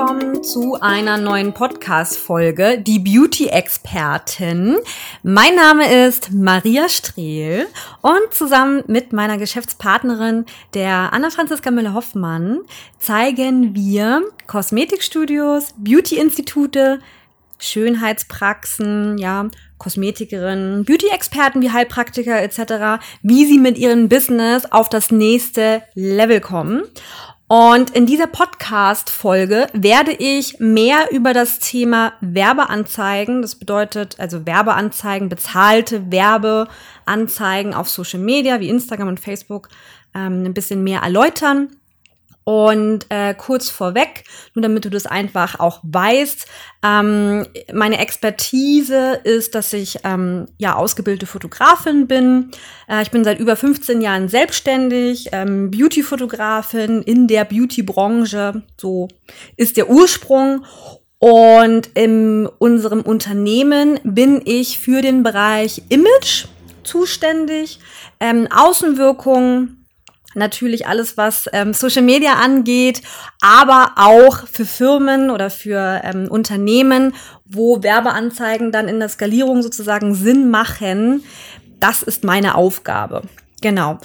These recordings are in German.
Willkommen zu einer neuen Podcast-Folge, die Beauty-Expertin. Mein Name ist Maria Strehl und zusammen mit meiner Geschäftspartnerin, der Anna-Franziska Müller-Hoffmann, zeigen wir Kosmetikstudios, Beauty-Institute, Schönheitspraxen, ja, Kosmetikerinnen, Beauty-Experten wie Heilpraktiker etc., wie sie mit ihrem Business auf das nächste Level kommen. Und in dieser Podcast-Folge werde ich mehr über das Thema Werbeanzeigen, das bedeutet also Werbeanzeigen, bezahlte Werbeanzeigen auf Social Media wie Instagram und Facebook ähm, ein bisschen mehr erläutern. Und äh, kurz vorweg, nur damit du das einfach auch weißt, ähm, meine Expertise ist, dass ich ähm, ja ausgebildete Fotografin bin. Äh, ich bin seit über 15 Jahren selbstständig, ähm, Beauty-Fotografin in der Beauty-Branche. So ist der Ursprung. Und in unserem Unternehmen bin ich für den Bereich Image zuständig, ähm, Außenwirkung, natürlich alles, was ähm, Social Media angeht, aber auch für Firmen oder für ähm, Unternehmen, wo Werbeanzeigen dann in der Skalierung sozusagen Sinn machen. Das ist meine Aufgabe. Genau.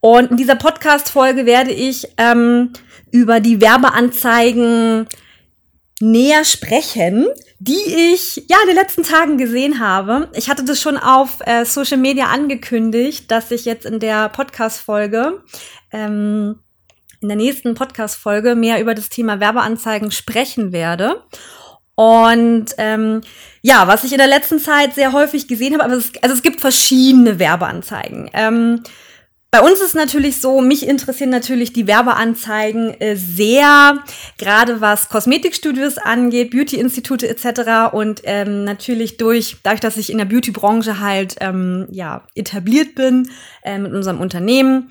Und in dieser Podcast-Folge werde ich ähm, über die Werbeanzeigen näher sprechen, die ich ja in den letzten Tagen gesehen habe. Ich hatte das schon auf äh, Social Media angekündigt, dass ich jetzt in der Podcast-Folge, ähm, in der nächsten Podcast-Folge mehr über das Thema Werbeanzeigen sprechen werde. Und ähm, ja, was ich in der letzten Zeit sehr häufig gesehen habe, aber es, also es gibt verschiedene Werbeanzeigen. Ähm, bei uns ist natürlich so, mich interessieren natürlich die Werbeanzeigen äh, sehr, gerade was Kosmetikstudios angeht, Beauty-Institute etc. Und ähm, natürlich durch, dadurch, dass ich in der Beauty-Branche halt ähm, ja etabliert bin äh, mit unserem Unternehmen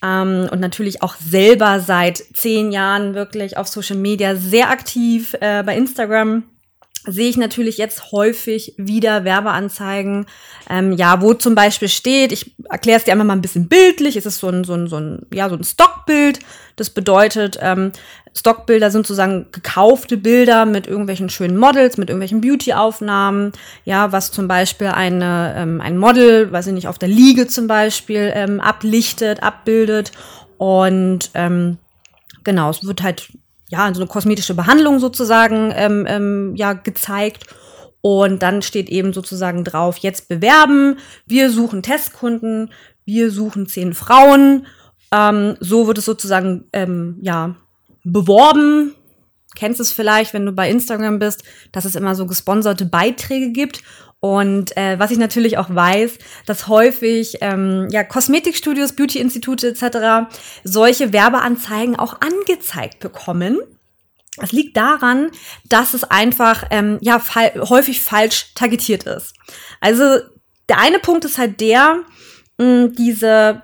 ähm, und natürlich auch selber seit zehn Jahren wirklich auf Social Media sehr aktiv äh, bei Instagram sehe ich natürlich jetzt häufig wieder Werbeanzeigen, ähm, ja, wo zum Beispiel steht, ich erkläre es dir einfach mal ein bisschen bildlich, es ist so ein, so ein, so ein, ja, so ein Stockbild. Das bedeutet, ähm, Stockbilder sind sozusagen gekaufte Bilder mit irgendwelchen schönen Models, mit irgendwelchen Beauty-Aufnahmen, ja, was zum Beispiel eine, ähm, ein Model, weiß ich nicht, auf der Liege zum Beispiel ähm, ablichtet, abbildet und ähm, genau, es wird halt ja, so eine kosmetische Behandlung sozusagen ähm, ähm, ja, gezeigt. Und dann steht eben sozusagen drauf, jetzt bewerben, wir suchen Testkunden, wir suchen zehn Frauen. Ähm, so wird es sozusagen ähm, ja, beworben. Kennst es vielleicht, wenn du bei Instagram bist, dass es immer so gesponserte Beiträge gibt. Und äh, was ich natürlich auch weiß, dass häufig ähm, ja, Kosmetikstudios, Beauty-Institute etc. solche Werbeanzeigen auch angezeigt bekommen. Es liegt daran, dass es einfach ähm, ja fa häufig falsch targetiert ist. Also der eine Punkt ist halt der, mh, diese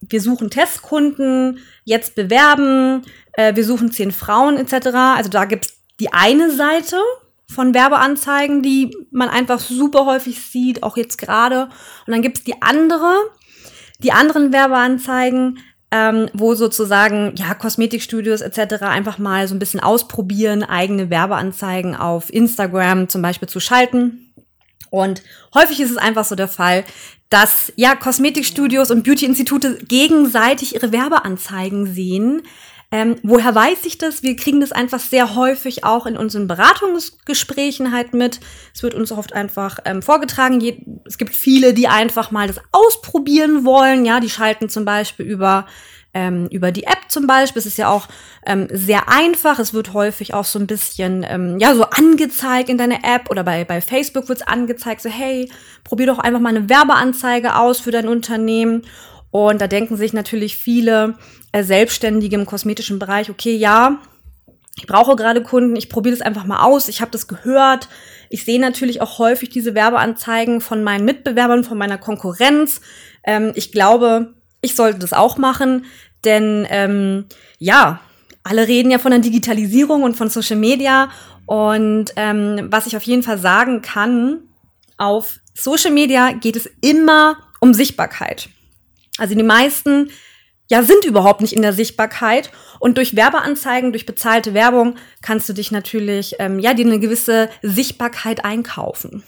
wir suchen Testkunden, jetzt bewerben, äh, wir suchen zehn Frauen etc. Also da gibt's die eine Seite von Werbeanzeigen, die man einfach super häufig sieht, auch jetzt gerade. Und dann gibt's die andere, die anderen Werbeanzeigen, ähm, wo sozusagen ja Kosmetikstudios etc. einfach mal so ein bisschen ausprobieren, eigene Werbeanzeigen auf Instagram zum Beispiel zu schalten. Und häufig ist es einfach so der Fall, dass ja Kosmetikstudios und Beauty-Institute gegenseitig ihre Werbeanzeigen sehen, ähm, woher weiß ich das? Wir kriegen das einfach sehr häufig auch in unseren Beratungsgesprächen halt mit. Es wird uns oft einfach ähm, vorgetragen. Je es gibt viele, die einfach mal das ausprobieren wollen. Ja, die schalten zum Beispiel über ähm, über die App zum Beispiel. Es ist ja auch ähm, sehr einfach. Es wird häufig auch so ein bisschen, ähm, ja, so angezeigt in deiner App oder bei, bei Facebook wird es angezeigt, so, hey, probier doch einfach mal eine Werbeanzeige aus für dein Unternehmen. Und da denken sich natürlich viele äh, Selbstständige im kosmetischen Bereich, okay, ja, ich brauche gerade Kunden, ich probiere das einfach mal aus, ich habe das gehört. Ich sehe natürlich auch häufig diese Werbeanzeigen von meinen Mitbewerbern, von meiner Konkurrenz. Ähm, ich glaube, ich sollte das auch machen, denn ähm, ja, alle reden ja von der Digitalisierung und von Social Media. Und ähm, was ich auf jeden Fall sagen kann, auf Social Media geht es immer um Sichtbarkeit. Also die meisten ja sind überhaupt nicht in der Sichtbarkeit und durch Werbeanzeigen, durch bezahlte Werbung kannst du dich natürlich ähm, ja dir eine gewisse Sichtbarkeit einkaufen.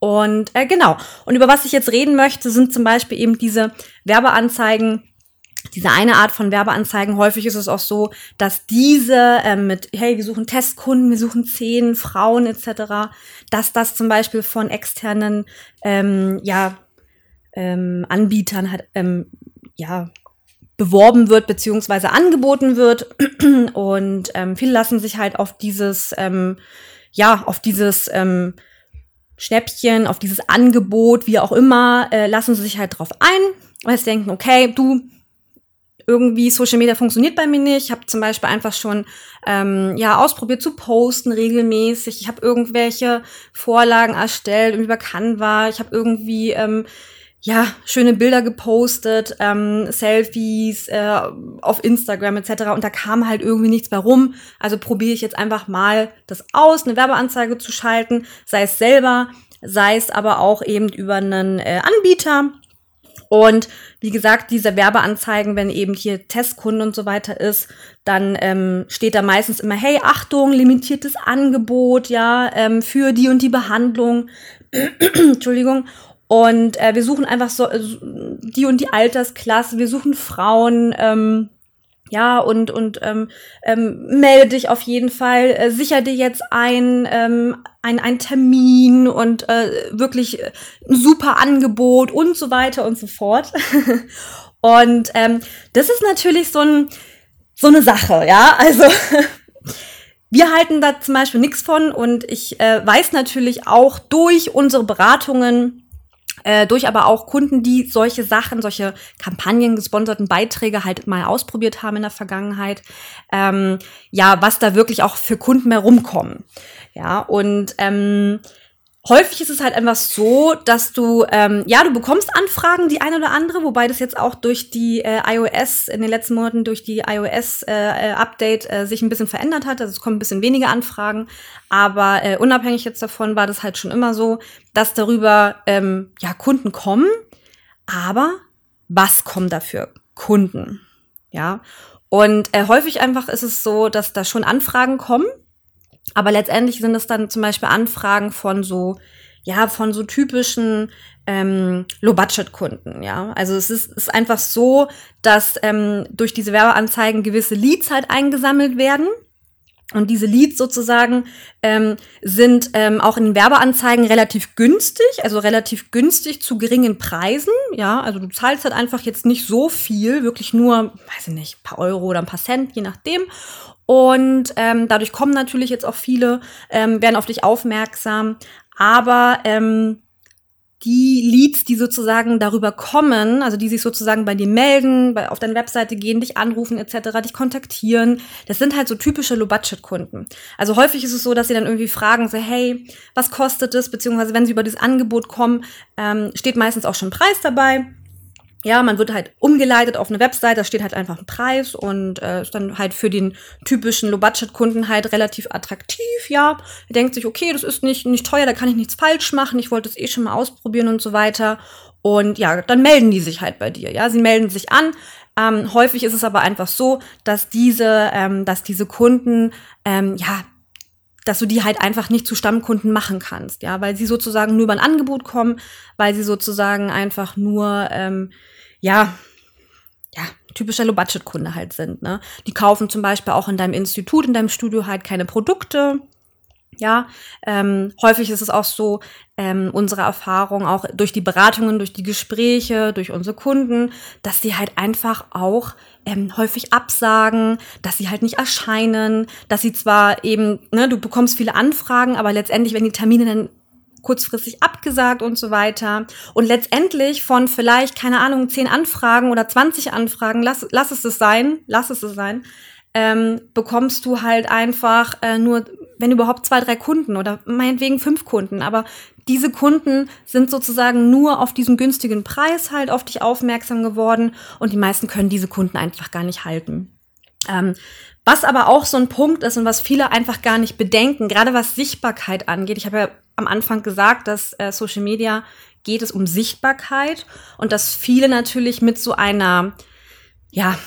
Und äh, genau. Und über was ich jetzt reden möchte, sind zum Beispiel eben diese Werbeanzeigen, diese eine Art von Werbeanzeigen, häufig ist es auch so, dass diese ähm, mit, hey, wir suchen Testkunden, wir suchen zehn Frauen etc., dass das zum Beispiel von externen ähm, ja, ähm, Anbietern halt, ähm, ja, beworben wird beziehungsweise angeboten wird. Und ähm, viele lassen sich halt auf dieses, ähm, ja, auf dieses ähm, Schnäppchen, auf dieses Angebot, wie auch immer, äh, lassen sie sich halt drauf ein, weil sie denken, okay, du, irgendwie Social Media funktioniert bei mir nicht. Ich habe zum Beispiel einfach schon ähm, ja ausprobiert zu posten regelmäßig. Ich habe irgendwelche Vorlagen erstellt über Canva. Ich habe irgendwie ähm, ja, schöne Bilder gepostet, ähm, Selfies äh, auf Instagram etc. Und da kam halt irgendwie nichts mehr rum. Also probiere ich jetzt einfach mal das aus, eine Werbeanzeige zu schalten, sei es selber, sei es aber auch eben über einen äh, Anbieter. Und wie gesagt, diese Werbeanzeigen, wenn eben hier Testkunde und so weiter ist, dann ähm, steht da meistens immer, hey, Achtung, limitiertes Angebot, ja, ähm, für die und die Behandlung. Entschuldigung. Und äh, wir suchen einfach so äh, die und die Altersklasse, wir suchen Frauen, ähm, ja, und, und ähm, ähm, melde dich auf jeden Fall, äh, sicher dir jetzt ein, ähm, ein, ein Termin und äh, wirklich ein super Angebot und so weiter und so fort. und ähm, das ist natürlich so, ein, so eine Sache, ja. Also wir halten da zum Beispiel nichts von und ich äh, weiß natürlich auch durch unsere Beratungen, äh, durch aber auch Kunden, die solche Sachen, solche Kampagnen, gesponserten Beiträge halt mal ausprobiert haben in der Vergangenheit, ähm, ja, was da wirklich auch für Kunden mehr rumkommen. Ja, und ähm, häufig ist es halt einfach so, dass du, ähm, ja, du bekommst Anfragen, die eine oder andere, wobei das jetzt auch durch die äh, iOS, in den letzten Monaten durch die iOS-Update äh, äh, sich ein bisschen verändert hat. Also es kommen ein bisschen weniger Anfragen. Aber äh, unabhängig jetzt davon war das halt schon immer so, dass darüber ähm, ja Kunden kommen. Aber was kommen dafür Kunden? Ja. Und äh, häufig einfach ist es so, dass da schon Anfragen kommen aber letztendlich sind es dann zum Beispiel Anfragen von so, ja, von so typischen ähm, Low-Budget-Kunden, ja. Also es ist, ist einfach so, dass ähm, durch diese Werbeanzeigen gewisse Leads halt eingesammelt werden. Und diese Leads sozusagen ähm, sind ähm, auch in den Werbeanzeigen relativ günstig, also relativ günstig zu geringen Preisen. Ja, also du zahlst halt einfach jetzt nicht so viel, wirklich nur, weiß ich nicht, paar Euro oder ein paar Cent, je nachdem. Und ähm, dadurch kommen natürlich jetzt auch viele, ähm, werden auf dich aufmerksam. Aber ähm, die Leads, die sozusagen darüber kommen, also die sich sozusagen bei dir melden, bei, auf deine Webseite gehen, dich anrufen etc., dich kontaktieren, das sind halt so typische Low-Budget-Kunden. Also häufig ist es so, dass sie dann irgendwie fragen, so hey, was kostet es? Beziehungsweise wenn sie über dieses Angebot kommen, ähm, steht meistens auch schon Preis dabei ja, man wird halt umgeleitet auf eine Website, da steht halt einfach ein Preis und äh, ist dann halt für den typischen Low-Budget-Kunden halt relativ attraktiv, ja. Er denkt sich, okay, das ist nicht, nicht teuer, da kann ich nichts falsch machen, ich wollte es eh schon mal ausprobieren und so weiter. Und ja, dann melden die sich halt bei dir, ja. Sie melden sich an. Ähm, häufig ist es aber einfach so, dass diese, ähm, dass diese Kunden, ähm, ja, dass du die halt einfach nicht zu Stammkunden machen kannst, ja, weil sie sozusagen nur über ein Angebot kommen, weil sie sozusagen einfach nur, ähm, ja, ja, typischer Low-Budget-Kunde halt sind, ne? Die kaufen zum Beispiel auch in deinem Institut, in deinem Studio halt keine Produkte, ja, ähm, häufig ist es auch so, ähm, unsere Erfahrung auch durch die Beratungen, durch die Gespräche, durch unsere Kunden, dass die halt einfach auch ähm, häufig absagen, dass sie halt nicht erscheinen, dass sie zwar eben, ne, du bekommst viele Anfragen, aber letztendlich, wenn die Termine dann kurzfristig abgesagt und so weiter. Und letztendlich von vielleicht, keine Ahnung, zehn Anfragen oder 20 Anfragen, lass, lass es es sein, lass es es sein, ähm, bekommst du halt einfach äh, nur, wenn überhaupt zwei, drei Kunden oder meinetwegen fünf Kunden. Aber diese Kunden sind sozusagen nur auf diesen günstigen Preis halt auf dich aufmerksam geworden und die meisten können diese Kunden einfach gar nicht halten. Ähm, was aber auch so ein Punkt ist und was viele einfach gar nicht bedenken, gerade was Sichtbarkeit angeht. Ich habe ja am Anfang gesagt, dass äh, Social Media geht es um Sichtbarkeit und dass viele natürlich mit so einer, ja,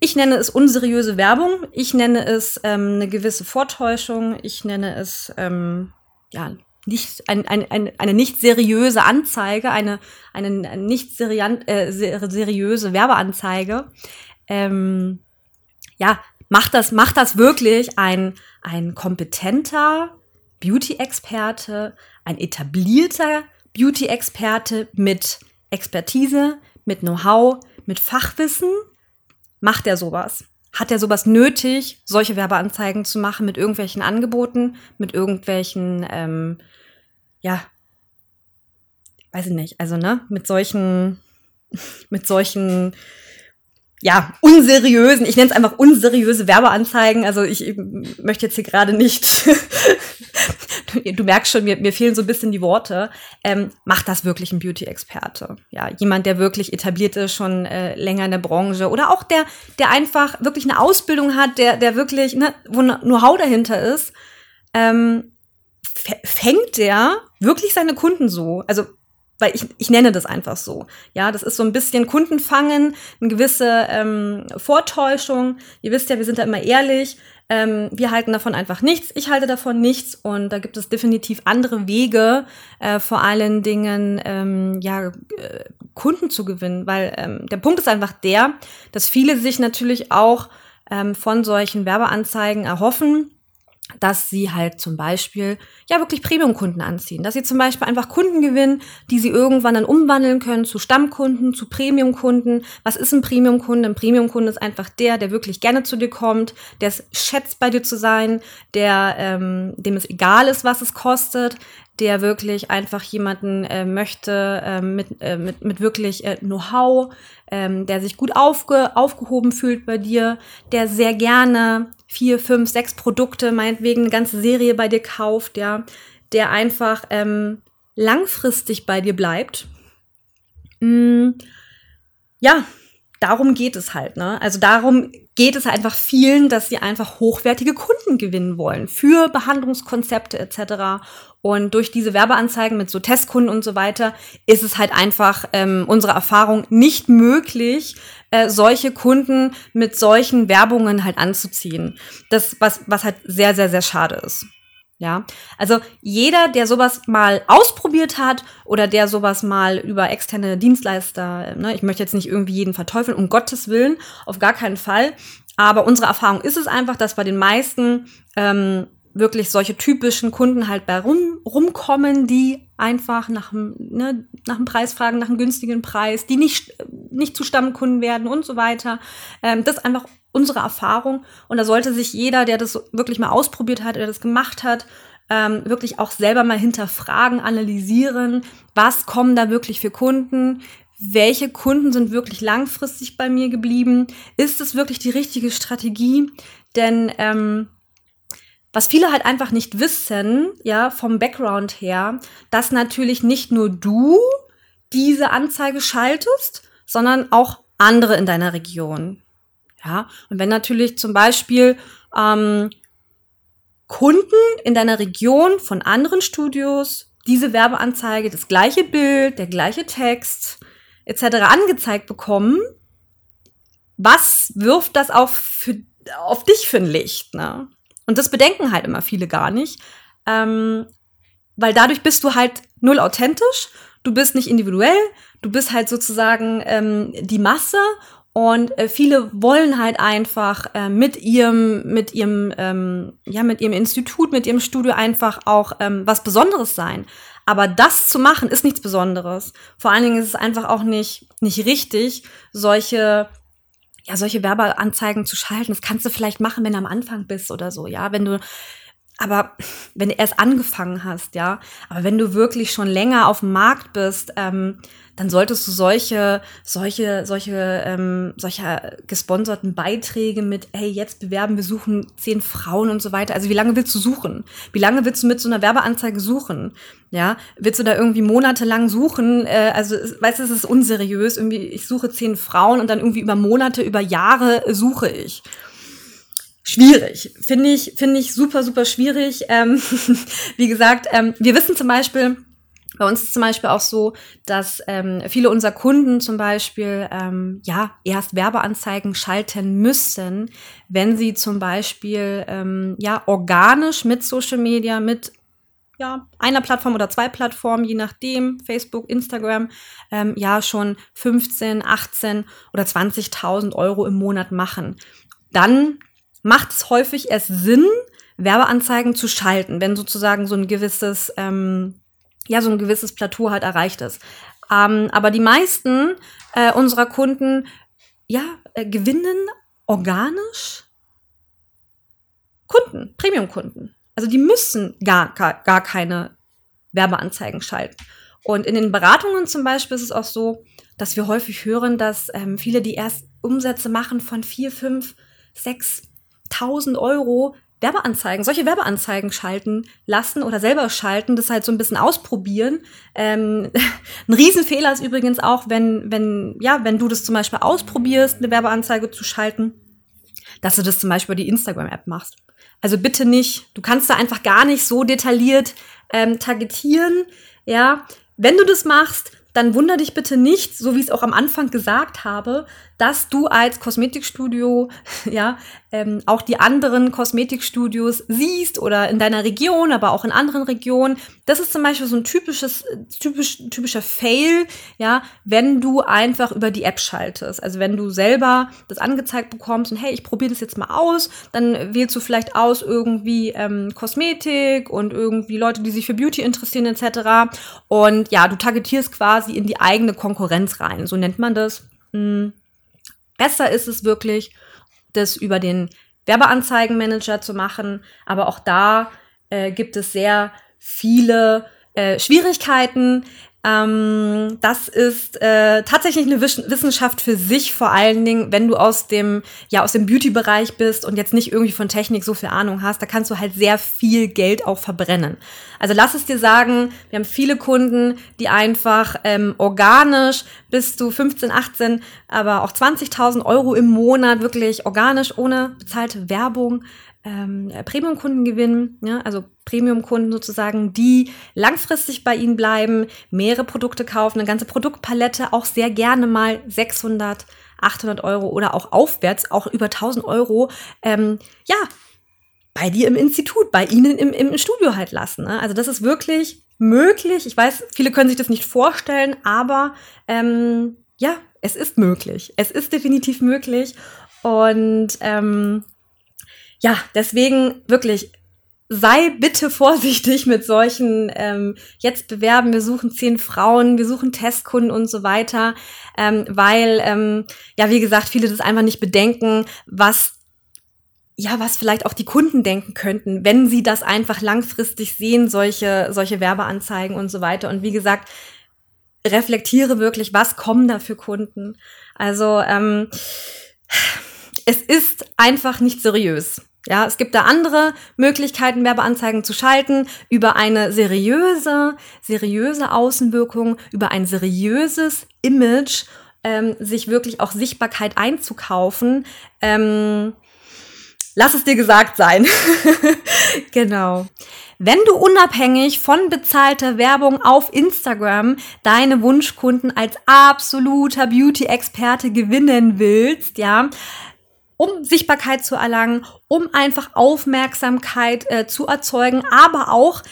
ich nenne es unseriöse Werbung, ich nenne es ähm, eine gewisse Vortäuschung, ich nenne es ähm, ja nicht ein, ein, ein, eine nicht seriöse Anzeige, eine, eine nicht serian, äh, seriöse Werbeanzeige. Ähm, ja, macht das, macht das wirklich ein, ein kompetenter Beauty-Experte, ein etablierter Beauty-Experte mit Expertise, mit Know-how, mit Fachwissen? Macht er sowas? Hat er sowas nötig, solche Werbeanzeigen zu machen mit irgendwelchen Angeboten, mit irgendwelchen, ähm, ja, weiß ich nicht, also ne, mit solchen, mit solchen ja, unseriösen, ich nenne es einfach unseriöse Werbeanzeigen. Also ich, ich möchte jetzt hier gerade nicht, du, du, merkst schon, mir, mir fehlen so ein bisschen die Worte. Ähm, macht das wirklich ein Beauty-Experte? Ja, jemand, der wirklich etabliert ist, schon äh, länger in der Branche oder auch der, der einfach wirklich eine Ausbildung hat, der, der wirklich, ne, wo Know-how dahinter ist, ähm, fängt der wirklich seine Kunden so? Also weil ich, ich nenne das einfach so. Ja, das ist so ein bisschen Kundenfangen, eine gewisse ähm, Vortäuschung. Ihr wisst ja, wir sind da immer ehrlich. Ähm, wir halten davon einfach nichts. Ich halte davon nichts und da gibt es definitiv andere Wege, äh, vor allen Dingen ähm, ja äh, Kunden zu gewinnen, weil ähm, der Punkt ist einfach der, dass viele sich natürlich auch ähm, von solchen Werbeanzeigen erhoffen, dass sie halt zum Beispiel ja wirklich Premium-Kunden anziehen, dass sie zum Beispiel einfach Kunden gewinnen, die sie irgendwann dann umwandeln können zu Stammkunden, zu Premium-Kunden. Was ist ein Premium-Kunde? Ein Premium-Kunde ist einfach der, der wirklich gerne zu dir kommt, der es schätzt, bei dir zu sein, der ähm, dem es egal ist, was es kostet, der wirklich einfach jemanden äh, möchte äh, mit, äh, mit, mit wirklich äh, Know-how, ähm, der sich gut aufge, aufgehoben fühlt bei dir, der sehr gerne vier, fünf, sechs Produkte, meinetwegen eine ganze Serie bei dir kauft, ja, der einfach ähm, langfristig bei dir bleibt. Mm, ja, darum geht es halt, ne? Also darum geht es einfach vielen, dass sie einfach hochwertige Kunden gewinnen wollen für Behandlungskonzepte etc. Und durch diese Werbeanzeigen mit so Testkunden und so weiter ist es halt einfach ähm, unsere Erfahrung nicht möglich, äh, solche Kunden mit solchen Werbungen halt anzuziehen. Das, was, was halt sehr, sehr, sehr schade ist. Ja, also jeder, der sowas mal ausprobiert hat oder der sowas mal über externe Dienstleister, ne, ich möchte jetzt nicht irgendwie jeden verteufeln, um Gottes Willen, auf gar keinen Fall. Aber unsere Erfahrung ist es einfach, dass bei den meisten ähm, wirklich solche typischen Kunden halt bei rum, rumkommen, die einfach nach dem, ne, nach dem Preis fragen, nach einem günstigen Preis, die nicht, nicht zu Stammkunden werden und so weiter. Ähm, das ist einfach unsere Erfahrung. Und da sollte sich jeder, der das wirklich mal ausprobiert hat, der das gemacht hat, ähm, wirklich auch selber mal hinterfragen, analysieren, was kommen da wirklich für Kunden, welche Kunden sind wirklich langfristig bei mir geblieben, ist es wirklich die richtige Strategie? Denn ähm, was viele halt einfach nicht wissen, ja, vom Background her, dass natürlich nicht nur du diese Anzeige schaltest, sondern auch andere in deiner Region. Ja, und wenn natürlich zum Beispiel ähm, Kunden in deiner Region von anderen Studios diese Werbeanzeige, das gleiche Bild, der gleiche Text etc. angezeigt bekommen, was wirft das auf, für, auf dich für ein Licht? Ne? Und das bedenken halt immer viele gar nicht, ähm, weil dadurch bist du halt null authentisch, du bist nicht individuell, du bist halt sozusagen ähm, die Masse und äh, viele wollen halt einfach äh, mit ihrem, mit ihrem, ähm, ja, mit ihrem Institut, mit ihrem Studio einfach auch ähm, was Besonderes sein. Aber das zu machen ist nichts Besonderes. Vor allen Dingen ist es einfach auch nicht, nicht richtig, solche ja, solche Werbeanzeigen zu schalten, das kannst du vielleicht machen, wenn du am Anfang bist oder so, ja, wenn du aber wenn du erst angefangen hast, ja, aber wenn du wirklich schon länger auf dem Markt bist, ähm, dann solltest du solche, solche, solche, ähm, solcher gesponserten Beiträge mit, hey, jetzt bewerben, wir suchen zehn Frauen und so weiter. Also wie lange willst du suchen? Wie lange willst du mit so einer Werbeanzeige suchen? Ja, willst du da irgendwie monatelang suchen? Äh, also, weißt du, es ist unseriös. Irgendwie, ich suche zehn Frauen und dann irgendwie über Monate, über Jahre suche ich schwierig. Finde ich, finde ich super, super schwierig. Ähm, wie gesagt, ähm, wir wissen zum Beispiel, bei uns ist zum Beispiel auch so, dass ähm, viele unserer Kunden zum Beispiel ähm, ja erst Werbeanzeigen schalten müssen, wenn sie zum Beispiel ähm, ja organisch mit Social Media, mit ja, einer Plattform oder zwei Plattformen, je nachdem, Facebook, Instagram, ähm, ja schon 15, 18 oder 20.000 Euro im Monat machen. Dann macht es häufig erst Sinn, Werbeanzeigen zu schalten, wenn sozusagen so ein gewisses, ähm, ja, so ein gewisses Plateau halt erreicht ist. Ähm, aber die meisten äh, unserer Kunden, ja, äh, gewinnen organisch Kunden, Premium-Kunden. Also die müssen gar, gar, gar keine Werbeanzeigen schalten. Und in den Beratungen zum Beispiel ist es auch so, dass wir häufig hören, dass ähm, viele, die erst Umsätze machen von vier, fünf, sechs 1000 Euro Werbeanzeigen, solche Werbeanzeigen schalten lassen oder selber schalten, das halt so ein bisschen ausprobieren. Ähm, ein Riesenfehler ist übrigens auch, wenn, wenn, ja, wenn du das zum Beispiel ausprobierst, eine Werbeanzeige zu schalten, dass du das zum Beispiel über die Instagram-App machst. Also bitte nicht, du kannst da einfach gar nicht so detailliert ähm, targetieren, ja. Wenn du das machst, dann wunder dich bitte nicht, so wie ich es auch am Anfang gesagt habe, dass du als Kosmetikstudio ja ähm, auch die anderen Kosmetikstudios siehst oder in deiner Region, aber auch in anderen Regionen. Das ist zum Beispiel so ein typisches, typisch, typischer Fail, ja, wenn du einfach über die App schaltest. Also wenn du selber das angezeigt bekommst und hey, ich probiere das jetzt mal aus, dann wählst du vielleicht aus irgendwie ähm, Kosmetik und irgendwie Leute, die sich für Beauty interessieren etc. Und ja, du targetierst quasi in die eigene Konkurrenz rein. So nennt man das. Hm. Besser ist es wirklich, das über den Werbeanzeigenmanager zu machen. Aber auch da äh, gibt es sehr viele äh, Schwierigkeiten. Ähm, das ist äh, tatsächlich eine Wissenschaft für sich, vor allen Dingen, wenn du aus dem, ja, aus dem Beauty-Bereich bist und jetzt nicht irgendwie von Technik so viel Ahnung hast, da kannst du halt sehr viel Geld auch verbrennen. Also lass es dir sagen, wir haben viele Kunden, die einfach ähm, organisch bis zu 15, 18, aber auch 20.000 Euro im Monat wirklich organisch ohne bezahlte Werbung ähm, Premium-Kunden gewinnen, ja, also Premium-Kunden sozusagen, die langfristig bei Ihnen bleiben, mehrere Produkte kaufen, eine ganze Produktpalette, auch sehr gerne mal 600, 800 Euro oder auch aufwärts, auch über 1000 Euro, ähm, ja, bei dir im Institut, bei Ihnen im, im Studio halt lassen. Ne? Also das ist wirklich möglich. Ich weiß, viele können sich das nicht vorstellen, aber ähm, ja, es ist möglich. Es ist definitiv möglich. Und ähm, ja, deswegen wirklich sei bitte vorsichtig mit solchen, ähm, jetzt bewerben, wir suchen zehn Frauen, wir suchen Testkunden und so weiter, ähm, weil, ähm, ja, wie gesagt, viele das einfach nicht bedenken, was ja, was vielleicht auch die Kunden denken könnten, wenn sie das einfach langfristig sehen, solche, solche Werbeanzeigen und so weiter. Und wie gesagt, reflektiere wirklich, was kommen da für Kunden. Also ähm, es ist einfach nicht seriös. Ja, es gibt da andere Möglichkeiten, Werbeanzeigen zu schalten, über eine seriöse, seriöse Außenwirkung, über ein seriöses Image, ähm, sich wirklich auch Sichtbarkeit einzukaufen. Ähm, lass es dir gesagt sein. genau. Wenn du unabhängig von bezahlter Werbung auf Instagram deine Wunschkunden als absoluter Beauty-Experte gewinnen willst, ja, um Sichtbarkeit zu erlangen, um einfach Aufmerksamkeit äh, zu erzeugen, aber auch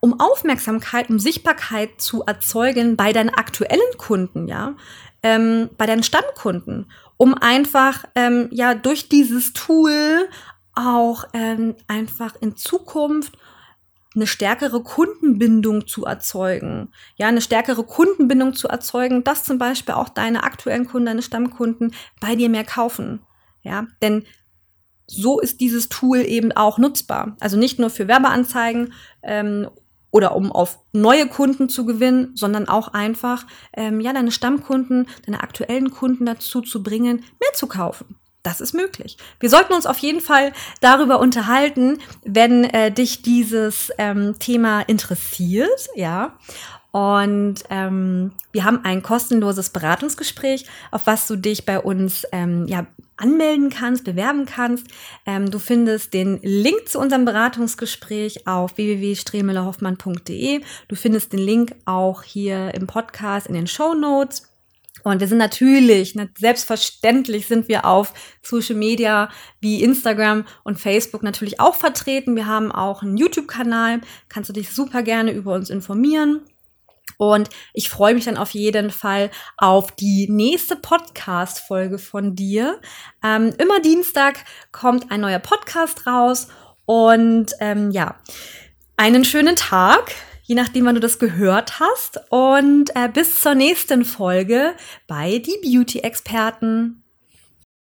um Aufmerksamkeit, um Sichtbarkeit zu erzeugen bei deinen aktuellen Kunden, ja, ähm, bei deinen Stammkunden, um einfach ähm, ja durch dieses Tool auch ähm, einfach in Zukunft eine stärkere Kundenbindung zu erzeugen. Ja, eine stärkere Kundenbindung zu erzeugen, dass zum Beispiel auch deine aktuellen Kunden, deine Stammkunden bei dir mehr kaufen. Ja, denn so ist dieses Tool eben auch nutzbar. Also nicht nur für Werbeanzeigen ähm, oder um auf neue Kunden zu gewinnen, sondern auch einfach ähm, ja deine Stammkunden, deine aktuellen Kunden dazu zu bringen, mehr zu kaufen. Das ist möglich. Wir sollten uns auf jeden Fall darüber unterhalten, wenn äh, dich dieses ähm, Thema interessiert, ja. Und ähm, wir haben ein kostenloses Beratungsgespräch, auf was du dich bei uns ähm, ja, anmelden kannst, bewerben kannst. Ähm, du findest den Link zu unserem Beratungsgespräch auf www.stremelehoffmann.de. Du findest den Link auch hier im Podcast in den Show Notes. Und wir sind natürlich, selbstverständlich sind wir auf Social Media wie Instagram und Facebook natürlich auch vertreten. Wir haben auch einen YouTube-Kanal, kannst du dich super gerne über uns informieren. Und ich freue mich dann auf jeden Fall auf die nächste Podcast-Folge von dir. Ähm, immer Dienstag kommt ein neuer Podcast raus. Und ähm, ja, einen schönen Tag, je nachdem, wann du das gehört hast. Und äh, bis zur nächsten Folge bei Die Beauty-Experten.